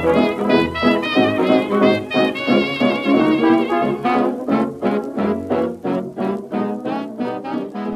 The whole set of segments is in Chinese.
Thank you.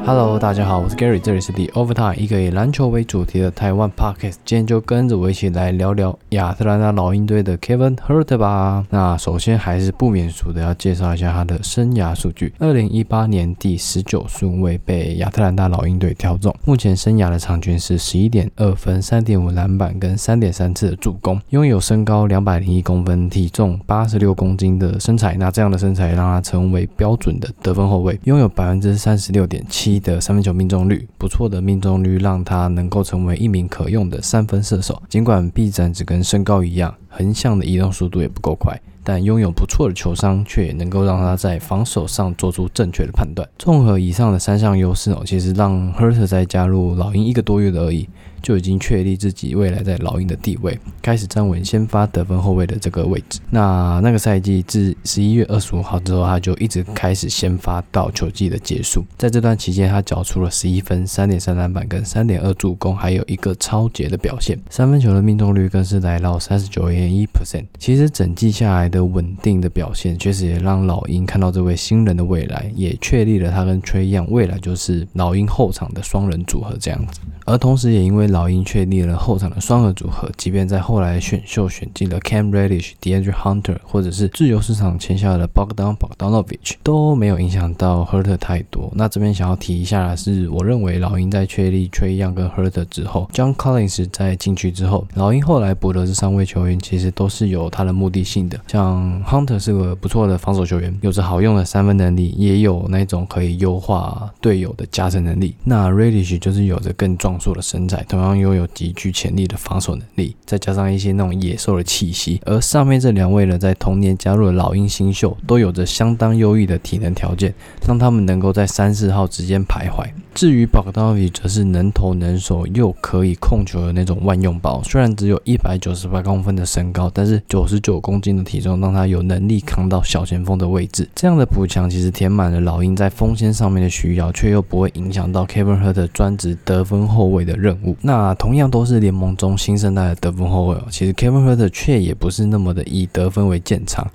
Hello，大家好，我是 Gary，这里是 The Overtime，一个以篮球为主题的台湾 Podcast。今天就跟着我一起来聊聊亚特兰大老鹰队的 Kevin Hurt 吧。那首先还是不免俗的要介绍一下他的生涯数据。二零一八年第十九顺位被亚特兰大老鹰队挑中，目前生涯的场均是十一点二分、三点五篮板跟三点三次的助攻。拥有身高两百零一公分、体重八十六公斤的身材，那这样的身材让他成为标准的得分后卫，拥有百分之三十六点七。的三分球命中率不错的命中率，让他能够成为一名可用的三分射手。尽管臂展只跟身高一样，横向的移动速度也不够快，但拥有不错的球商，却也能够让他在防守上做出正确的判断。综合以上的三项优势哦，其实让 Hurt 在加入老鹰一个多月的而已。就已经确立自己未来在老鹰的地位，开始站稳先发得分后卫的这个位置。那那个赛季自十一月二十五号之后，他就一直开始先发到球季的结束。在这段期间，他缴出了十一分、三点三篮板跟三点二助攻，还有一个超杰的表现。三分球的命中率更是来到三十九点一 percent。其实整季下来的稳定的表现，确实也让老鹰看到这位新人的未来，也确立了他跟崔样未来就是老鹰后场的双人组合这样子。而同时，也因为老鹰确立了后场的双核组合，即便在后来选秀选进了 Cam Reddish、DeAndre Hunter，或者是自由市场签下的 Bogdan Bogdanovic，都没有影响到 Hurt 太多。那这边想要提一下的是，我认为老鹰在确立 Trey Young 跟 Hurt 之后，John Collins 在进去之后，老鹰后来补的这三位球员其实都是有他的目的性的。像嗯 Hunter 是个不错的防守球员，有着好用的三分能力，也有那种可以优化队友的加成能力。那 Reddish 就是有着更壮硕的身材，同样拥有极具潜力的防守能力，再加上一些那种野兽的气息。而上面这两位呢，在同年加入了老鹰新秀，都有着相当优异的体能条件，让他们能够在三四号之间徘徊。至于 b o g d a n o v i 则是能投能守又可以控球的那种万用包。虽然只有一百九十八公分的身高，但是九十九公斤的体重让他有能力扛到小前锋的位置。这样的补强其实填满了老鹰在锋线上面的需要，却又不会影响到 Kevin Hurt 专职得分后卫的任务。那同样都是联盟中新生代的得分后卫哦，其实 Kevin Hurt 却也不是那么的以得分为建长。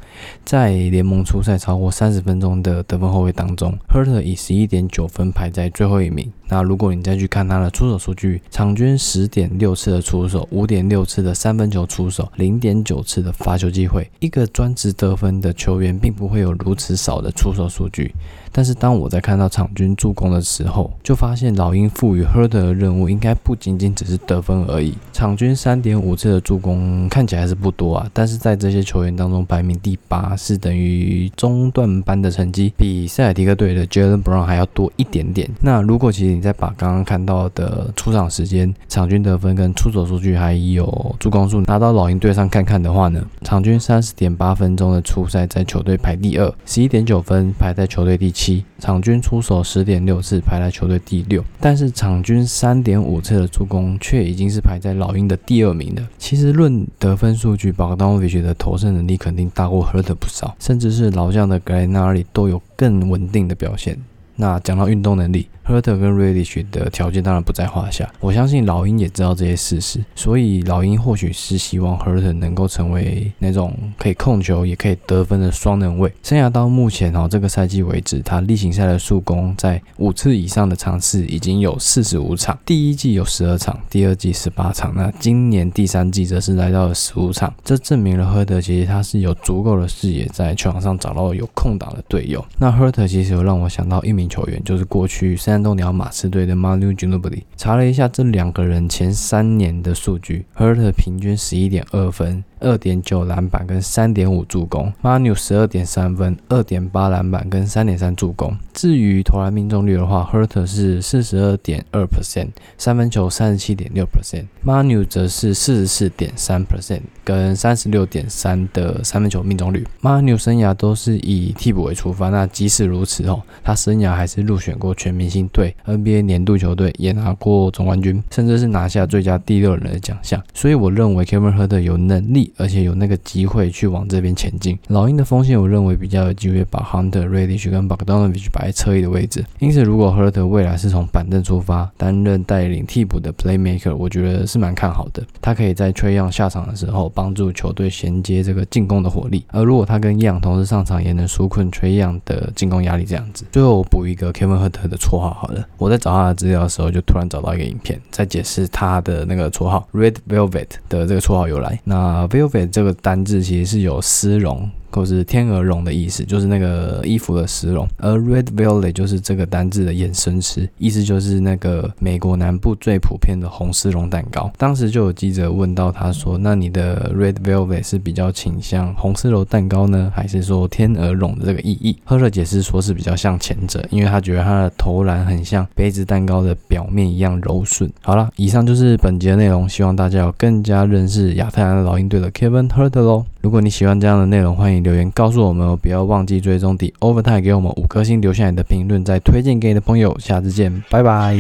在联盟初赛超过三十分钟的得分后卫当中，Hurt 以十一点九分排在最后一名。那如果你再去看他的出手数据，场均十点六次的出手，五点六次的三分球出手，零点九次的罚球机会，一个专职得分的球员并不会有如此少的出手数据。但是当我在看到场均助攻的时候，就发现老鹰赋予 Herder 的任务应该不仅仅只是得分而已。场均三点五次的助攻看起来是不多啊，但是在这些球员当中排名第八，是等于中段班的成绩，比塞尔提克队的 Jalen Brown 还要多一点点。那如果其实你再把刚刚看到的出场时间、场均得分跟出手数据，还有助攻数拿到老鹰队上看看的话呢，场均三十点八分钟的出赛在球队排第二，十一点九分排在球队第。七场均出手十点六次，排在球队第六，但是场均三点五次的助攻却已经是排在老鹰的第二名了。其实论得分数据，巴格 v i c h 的投射能力肯定大过赫特不少，甚至是老将的格雷纳里都有更稳定的表现。那讲到运动能力。赫特跟 Redish 的条件当然不在话下，我相信老鹰也知道这些事实，所以老鹰或许是希望赫特能够成为那种可以控球也可以得分的双能卫。生涯到目前哦，这个赛季为止，他例行赛的速攻在五次以上的尝试已经有四十五场，第一季有十二场，第二季十八场，那今年第三季则是来到了十五场，这证明了赫特其实他是有足够的视野在球场上找到有空档的队友。那赫特其实有让我想到一名球员，就是过去三。山东鸟马刺队的 Manu Ginobili 查了一下这两个人前三年的数据，Hurt 平均十一点二分。二点九篮板跟三点五助攻，Manu 十二点三分，二点八篮板跟三点三助攻。至于投篮命中率的话，Hurt 是四十二点二 percent，三分球三十七点六 percent，Manu 则是四十四点三 percent 跟三十六点三的三分球命中率。Manu 生涯都是以替补为出发，那即使如此哦，他生涯还是入选过全明星队、NBA 年度球队，也拿过总冠军，甚至是拿下最佳第六人的奖项。所以我认为 Kevin Herter 有能力，而且有那个机会去往这边前进。老鹰的锋线，我认为比较有机会把 Hunter、Radish 跟 Bogdanovich 摆在侧翼的位置。因此，如果 Herter 未来是从板凳出发，担任带领替补的 Playmaker，我觉得是蛮看好的。他可以在 Trey Young 下场的时候，帮助球队衔接这个进攻的火力。而如果他跟 y o n 同时上场，也能纾困 Trey Young 的进攻压力。这样子，最后我补一个 Kevin Herter 的绰号。好了，我在找他的资料的时候，就突然找到一个影片，在解释他的那个绰号 Red Velvet 的这个绰号由来。那 v 这个单字其实是有丝绒。或是天鹅绒的意思，就是那个衣服的丝绒，而 red velvet 就是这个单字的衍生词，意思就是那个美国南部最普遍的红丝绒蛋糕。当时就有记者问到他说：“那你的 red velvet 是比较倾向红丝绒蛋糕呢，还是说天鹅绒的这个意义？”赫勒解释说是比较像前者，因为他觉得他的投篮很像杯子蛋糕的表面一样柔顺。好了，以上就是本节的内容，希望大家有更加认识亚特兰大老鹰队的 Kevin Herter 喽。如果你喜欢这样的内容，欢迎留言告诉我们哦不要忘记追踪底 overtime 给我们五颗星留下你的评论再推荐给你的朋友。下次见拜拜。